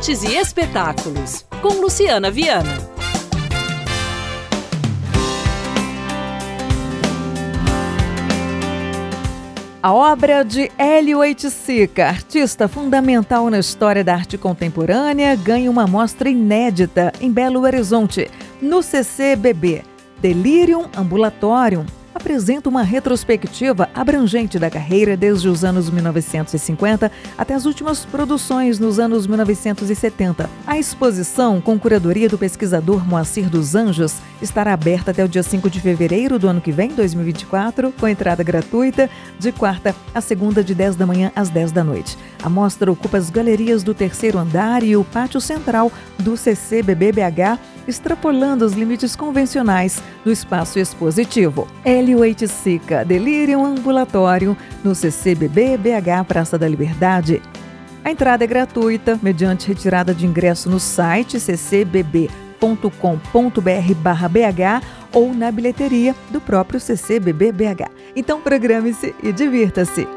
artes e espetáculos, com Luciana Viana. A obra de Hélio Oiticica, artista fundamental na história da arte contemporânea, ganha uma mostra inédita em Belo Horizonte, no CCBB, Delirium Ambulatorium, apresenta uma retrospectiva abrangente da carreira desde os anos 1950 até as últimas produções nos anos 1970. A exposição, com curadoria do pesquisador Moacir dos Anjos, estará aberta até o dia 5 de fevereiro do ano que vem, 2024, com entrada gratuita, de quarta a segunda, de 10 da manhã às 10 da noite. A mostra ocupa as galerias do terceiro andar e o pátio central do CCBBBH, extrapolando os limites convencionais do espaço expositivo. Hélio Eiticica, Delirium Ambulatório, no CCBBBH Praça da Liberdade. A entrada é gratuita, mediante retirada de ingresso no site ccbb.com.br/bh ou na bilheteria do próprio CCBBBH. Então programe-se e divirta-se.